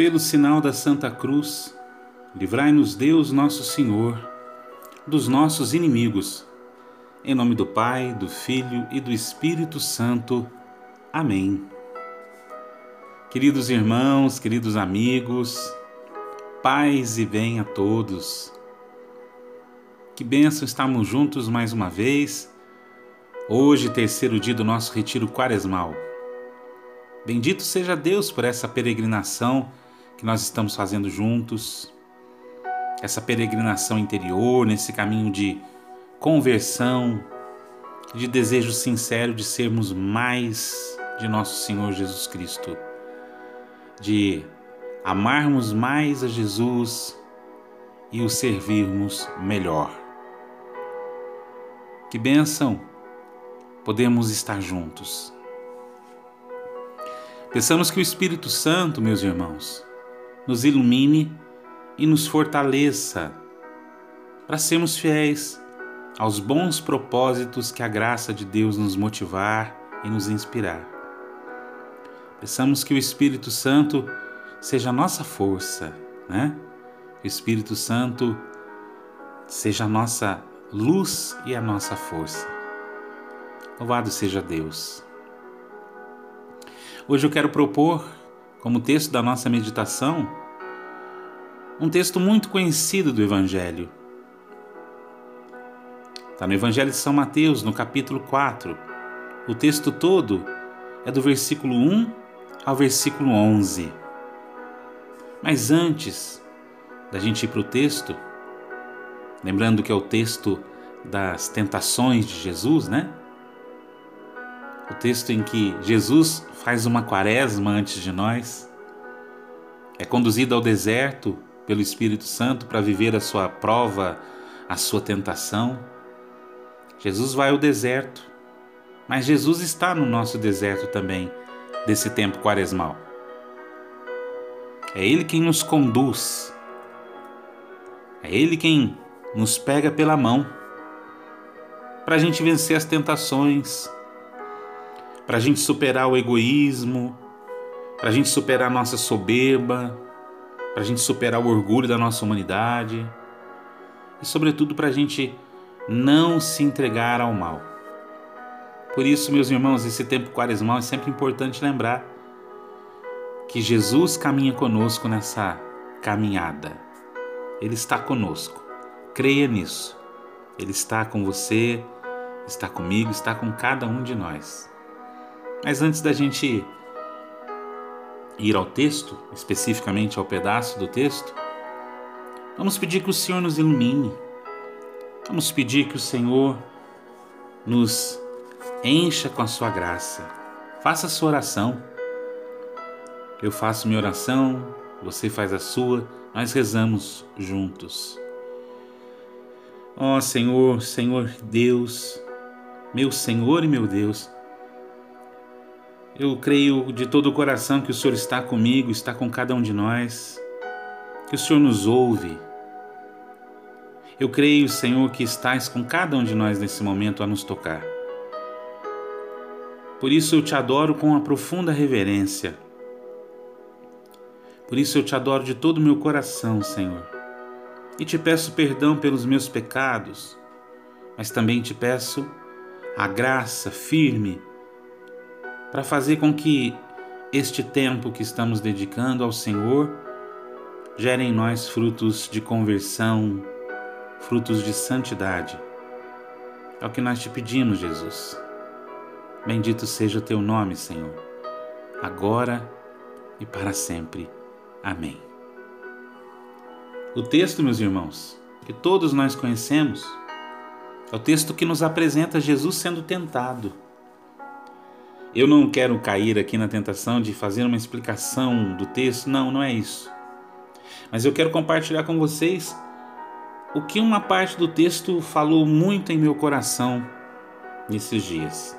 Pelo sinal da Santa Cruz, livrai-nos Deus Nosso Senhor dos nossos inimigos. Em nome do Pai, do Filho e do Espírito Santo. Amém. Queridos irmãos, queridos amigos, paz e bem a todos. Que bênção estarmos juntos mais uma vez. Hoje, terceiro dia do nosso retiro quaresmal. Bendito seja Deus por essa peregrinação que nós estamos fazendo juntos, essa peregrinação interior, nesse caminho de conversão, de desejo sincero de sermos mais de nosso Senhor Jesus Cristo, de amarmos mais a Jesus e o servirmos melhor. Que bênção podemos estar juntos. Pensamos que o Espírito Santo, meus irmãos, nos ilumine e nos fortaleça para sermos fiéis aos bons propósitos que a graça de Deus nos motivar e nos inspirar. Peçamos que o Espírito Santo seja a nossa força, né? O Espírito Santo seja a nossa luz e a nossa força. Louvado seja Deus. Hoje eu quero propor, como texto da nossa meditação, um texto muito conhecido do Evangelho. Está no Evangelho de São Mateus, no capítulo 4. O texto todo é do versículo 1 ao versículo 11. Mas antes da gente ir para o texto, lembrando que é o texto das tentações de Jesus, né? O texto em que Jesus faz uma quaresma antes de nós, é conduzido ao deserto pelo Espírito Santo para viver a sua prova, a sua tentação. Jesus vai ao deserto, mas Jesus está no nosso deserto também, desse tempo quaresmal. É Ele quem nos conduz, é Ele quem nos pega pela mão para a gente vencer as tentações, para a gente superar o egoísmo, para a gente superar a nossa soberba para a gente superar o orgulho da nossa humanidade e, sobretudo, para a gente não se entregar ao mal. Por isso, meus irmãos, esse tempo quaresmal é sempre importante lembrar que Jesus caminha conosco nessa caminhada. Ele está conosco. Creia nisso. Ele está com você, está comigo, está com cada um de nós. Mas antes da gente ir ao texto, especificamente ao pedaço do texto, vamos pedir que o Senhor nos ilumine. Vamos pedir que o Senhor nos encha com a sua graça. Faça a sua oração. Eu faço minha oração, você faz a sua, nós rezamos juntos. Ó oh, Senhor, Senhor Deus, meu Senhor e meu Deus, eu creio de todo o coração que o Senhor está comigo, está com cada um de nós, que o Senhor nos ouve. Eu creio, Senhor, que estás com cada um de nós nesse momento a nos tocar. Por isso eu te adoro com uma profunda reverência. Por isso eu te adoro de todo o meu coração, Senhor. E te peço perdão pelos meus pecados, mas também te peço a graça firme para fazer com que este tempo que estamos dedicando ao Senhor gere em nós frutos de conversão, frutos de santidade. É o que nós te pedimos, Jesus. Bendito seja o teu nome, Senhor, agora e para sempre. Amém. O texto, meus irmãos, que todos nós conhecemos, é o texto que nos apresenta Jesus sendo tentado. Eu não quero cair aqui na tentação de fazer uma explicação do texto, não, não é isso. Mas eu quero compartilhar com vocês o que uma parte do texto falou muito em meu coração nesses dias.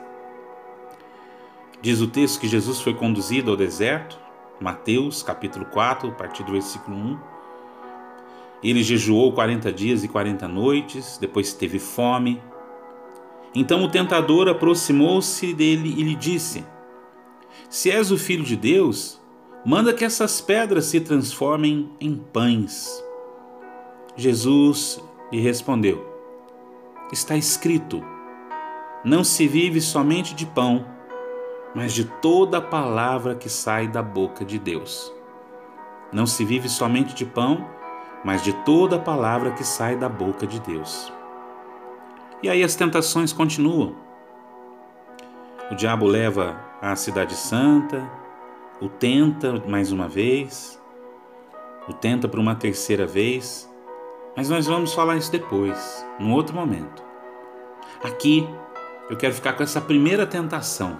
Diz o texto que Jesus foi conduzido ao deserto, Mateus capítulo 4, a partir do versículo 1. Ele jejuou 40 dias e 40 noites, depois teve fome. Então o tentador aproximou-se dele e lhe disse: Se és o filho de Deus, manda que essas pedras se transformem em pães. Jesus lhe respondeu: Está escrito: Não se vive somente de pão, mas de toda a palavra que sai da boca de Deus. Não se vive somente de pão, mas de toda a palavra que sai da boca de Deus. E aí as tentações continuam. O diabo leva à cidade santa, o tenta mais uma vez, o tenta por uma terceira vez, mas nós vamos falar isso depois, num outro momento. Aqui eu quero ficar com essa primeira tentação.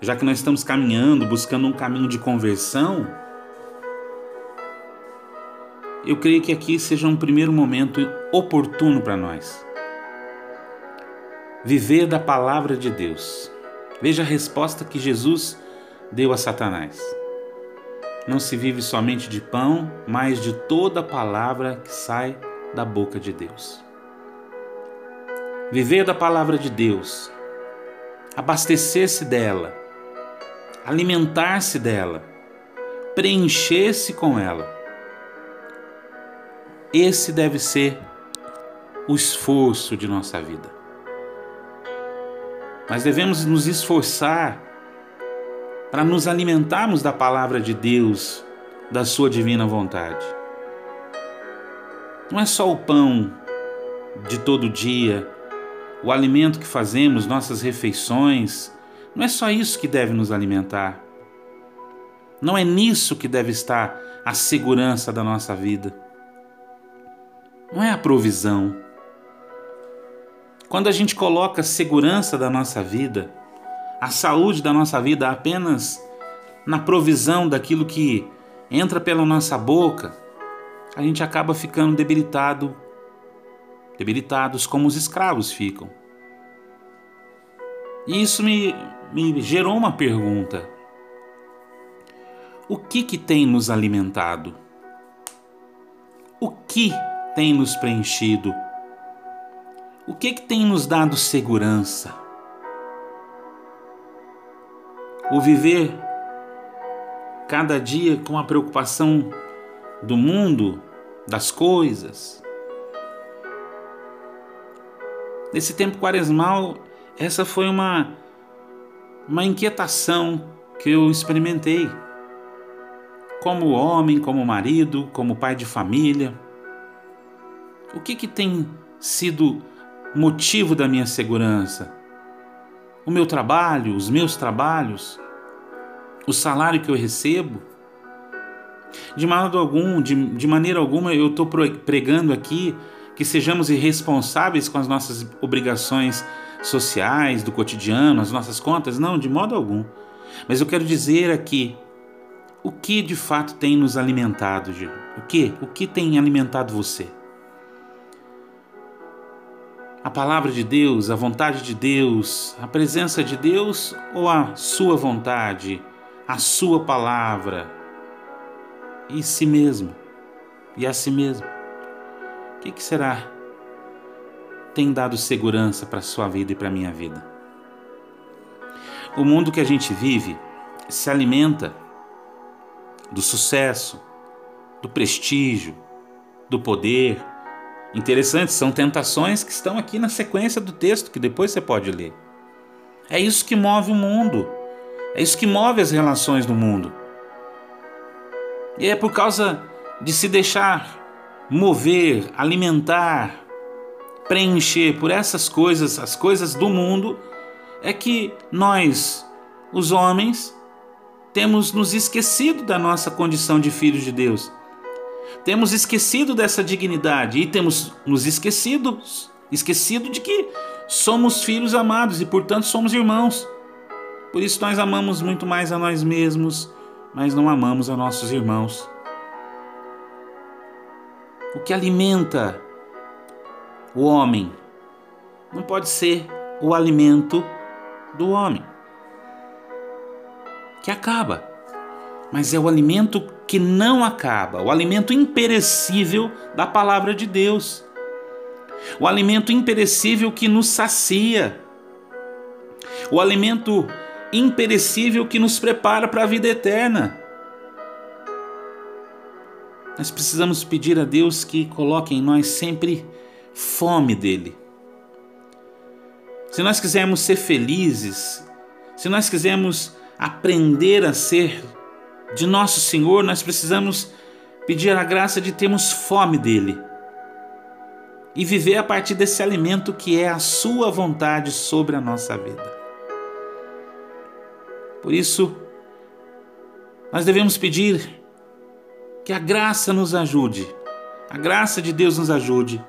Já que nós estamos caminhando, buscando um caminho de conversão, eu creio que aqui seja um primeiro momento oportuno para nós. Viver da palavra de Deus. Veja a resposta que Jesus deu a Satanás. Não se vive somente de pão, mas de toda palavra que sai da boca de Deus. Viver da palavra de Deus, abastecer-se dela, alimentar-se dela, preencher-se com ela esse deve ser o esforço de nossa vida. Mas devemos nos esforçar para nos alimentarmos da palavra de Deus, da Sua divina vontade. Não é só o pão de todo dia, o alimento que fazemos, nossas refeições, não é só isso que deve nos alimentar. Não é nisso que deve estar a segurança da nossa vida não é a provisão. Quando a gente coloca a segurança da nossa vida, a saúde da nossa vida apenas na provisão daquilo que entra pela nossa boca, a gente acaba ficando debilitado, debilitados como os escravos ficam. E isso me, me gerou uma pergunta: o que que tem nos alimentado? O que tem nos preenchido? O que, que tem nos dado segurança? O viver cada dia com a preocupação do mundo, das coisas. Nesse tempo quaresmal, essa foi uma, uma inquietação que eu experimentei. Como homem, como marido, como pai de família. O que, que tem sido motivo da minha segurança? O meu trabalho, os meus trabalhos, o salário que eu recebo? De modo algum, de, de maneira alguma, eu estou pregando aqui que sejamos irresponsáveis com as nossas obrigações sociais, do cotidiano, as nossas contas. Não, de modo algum. Mas eu quero dizer aqui o que de fato tem nos alimentado, Gil? O que? O que tem alimentado você? A palavra de Deus, a vontade de Deus, a presença de Deus ou a sua vontade, a sua palavra e si mesmo e a si mesmo? O que, que será? Tem dado segurança para a sua vida e para a minha vida? O mundo que a gente vive se alimenta do sucesso, do prestígio, do poder, Interessante, são tentações que estão aqui na sequência do texto, que depois você pode ler. É isso que move o mundo. É isso que move as relações do mundo. E é por causa de se deixar mover, alimentar, preencher por essas coisas, as coisas do mundo, é que nós, os homens, temos nos esquecido da nossa condição de filhos de Deus temos esquecido dessa dignidade e temos nos esquecido, esquecido de que somos filhos amados e, portanto, somos irmãos. Por isso nós amamos muito mais a nós mesmos, mas não amamos a nossos irmãos. O que alimenta o homem não pode ser o alimento do homem, que acaba. mas é o alimento que não acaba, o alimento imperecível da palavra de Deus, o alimento imperecível que nos sacia, o alimento imperecível que nos prepara para a vida eterna. Nós precisamos pedir a Deus que coloque em nós sempre fome dele. Se nós quisermos ser felizes, se nós quisermos aprender a ser de nosso Senhor, nós precisamos pedir a graça de termos fome dele e viver a partir desse alimento que é a Sua vontade sobre a nossa vida. Por isso, nós devemos pedir que a graça nos ajude, a graça de Deus nos ajude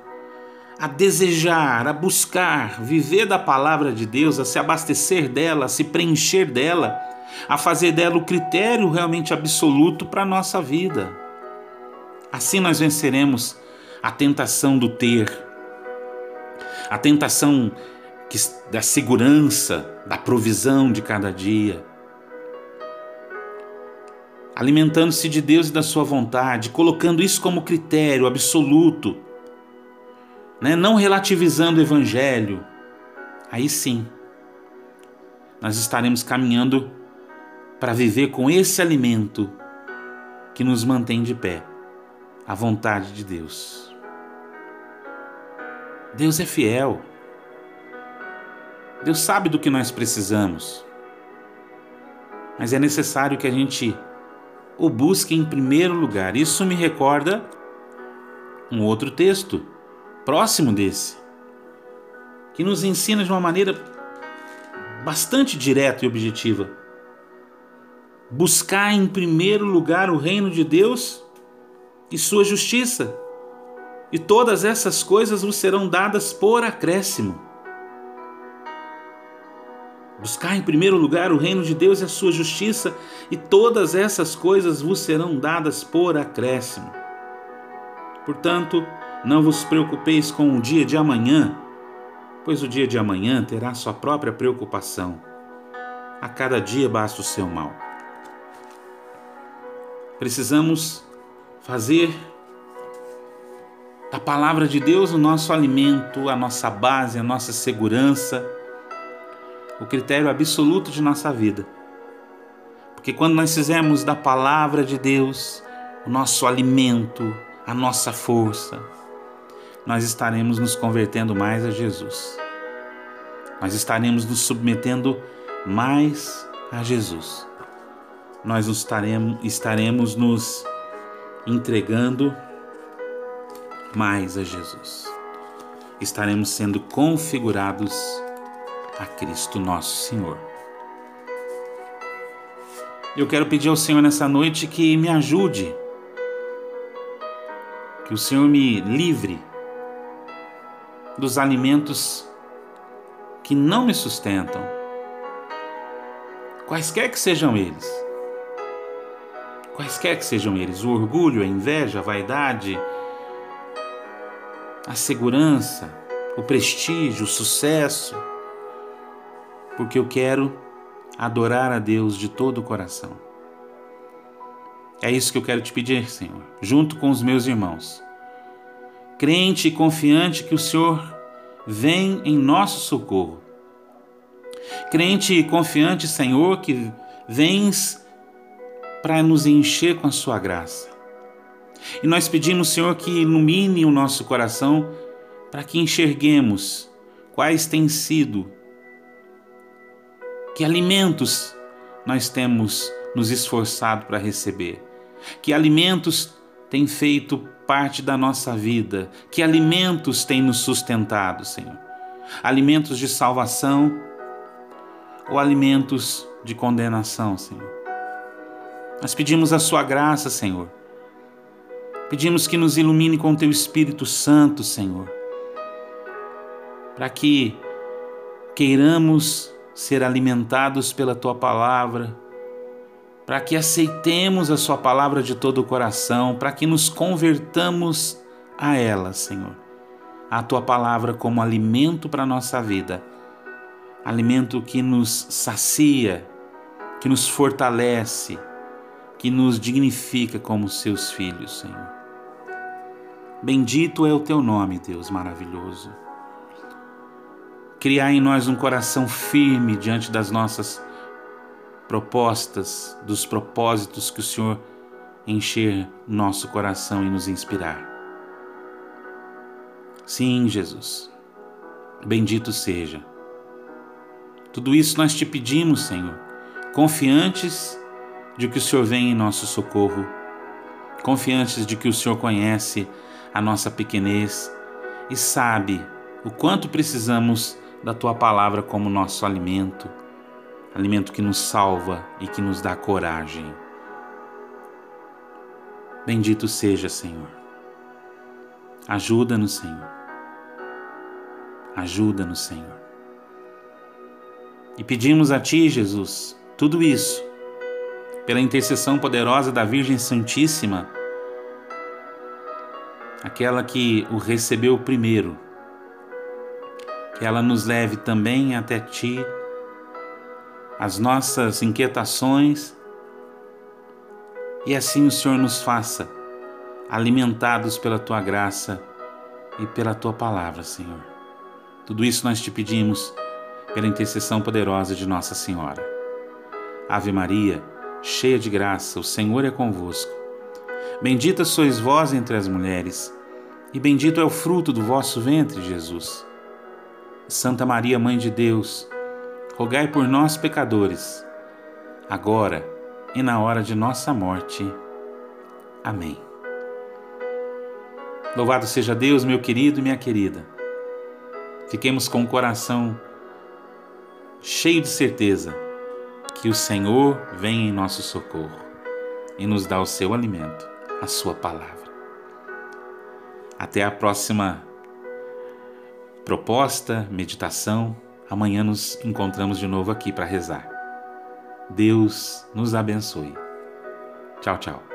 a desejar, a buscar, viver da palavra de Deus, a se abastecer dela, a se preencher dela, a fazer dela o critério realmente absoluto para a nossa vida. Assim nós venceremos a tentação do ter, a tentação da segurança, da provisão de cada dia alimentando-se de Deus e da Sua vontade, colocando isso como critério absoluto, né? não relativizando o Evangelho, aí sim, nós estaremos caminhando para viver com esse alimento que nos mantém de pé, a vontade de Deus. Deus é fiel. Deus sabe do que nós precisamos. Mas é necessário que a gente o busque em primeiro lugar. Isso me recorda um outro texto próximo desse, que nos ensina de uma maneira bastante direta e objetiva. Buscar em primeiro lugar o reino de Deus e sua justiça, e todas essas coisas vos serão dadas por acréscimo. Buscar em primeiro lugar o reino de Deus e a sua justiça, e todas essas coisas vos serão dadas por acréscimo. Portanto, não vos preocupeis com o dia de amanhã, pois o dia de amanhã terá sua própria preocupação. A cada dia basta o seu mal. Precisamos fazer da palavra de Deus o nosso alimento, a nossa base, a nossa segurança o critério absoluto de nossa vida. Porque quando nós fizermos da palavra de Deus o nosso alimento, a nossa força, nós estaremos nos convertendo mais a Jesus. Nós estaremos nos submetendo mais a Jesus. Nós estaremos, estaremos nos entregando mais a Jesus. Estaremos sendo configurados a Cristo nosso Senhor. Eu quero pedir ao Senhor nessa noite que me ajude, que o Senhor me livre dos alimentos que não me sustentam, quaisquer que sejam eles. Quaisquer que sejam eles, o orgulho, a inveja, a vaidade, a segurança, o prestígio, o sucesso, porque eu quero adorar a Deus de todo o coração. É isso que eu quero te pedir, Senhor, junto com os meus irmãos. Crente e confiante que o Senhor vem em nosso socorro. Crente e confiante, Senhor, que vens para nos encher com a sua graça. E nós pedimos, Senhor, que ilumine o nosso coração para que enxerguemos quais têm sido que alimentos nós temos nos esforçado para receber? Que alimentos têm feito parte da nossa vida? Que alimentos têm nos sustentado, Senhor? Alimentos de salvação ou alimentos de condenação, Senhor? Nós pedimos a Sua graça, Senhor. Pedimos que nos ilumine com Teu Espírito Santo, Senhor, para que queiramos ser alimentados pela tua palavra, para que aceitemos a sua palavra de todo o coração, para que nos convertamos a ela, Senhor. A tua palavra como alimento para a nossa vida, alimento que nos sacia, que nos fortalece, que nos dignifica como seus filhos, Senhor. Bendito é o teu nome, Deus maravilhoso. Criar em nós um coração firme diante das nossas propostas, dos propósitos que o Senhor encher nosso coração e nos inspirar. Sim, Jesus. Bendito seja. Tudo isso nós te pedimos, Senhor, confiantes de que o Senhor vem em nosso socorro, confiantes de que o Senhor conhece a nossa pequenez e sabe o quanto precisamos da tua palavra como nosso alimento, alimento que nos salva e que nos dá coragem. Bendito seja, Senhor. Ajuda-nos, Senhor. Ajuda-nos, Senhor. E pedimos a Ti, Jesus, tudo isso pela intercessão poderosa da Virgem Santíssima, aquela que o recebeu primeiro, que ela nos leve também até Ti, as nossas inquietações, e assim o Senhor nos faça alimentados pela Tua graça e pela Tua palavra, Senhor. Tudo isso nós te pedimos pela intercessão poderosa de Nossa Senhora. Ave Maria, cheia de graça, o Senhor é convosco. Bendita sois vós entre as mulheres, e bendito é o fruto do vosso ventre, Jesus. Santa Maria, Mãe de Deus, rogai por nós, pecadores, agora e na hora de nossa morte. Amém. Louvado seja Deus, meu querido e minha querida. Fiquemos com o coração cheio de certeza que o Senhor vem em nosso socorro e nos dá o seu alimento, a sua palavra. Até a próxima proposta, meditação. Amanhã nos encontramos de novo aqui para rezar. Deus nos abençoe. Tchau, tchau.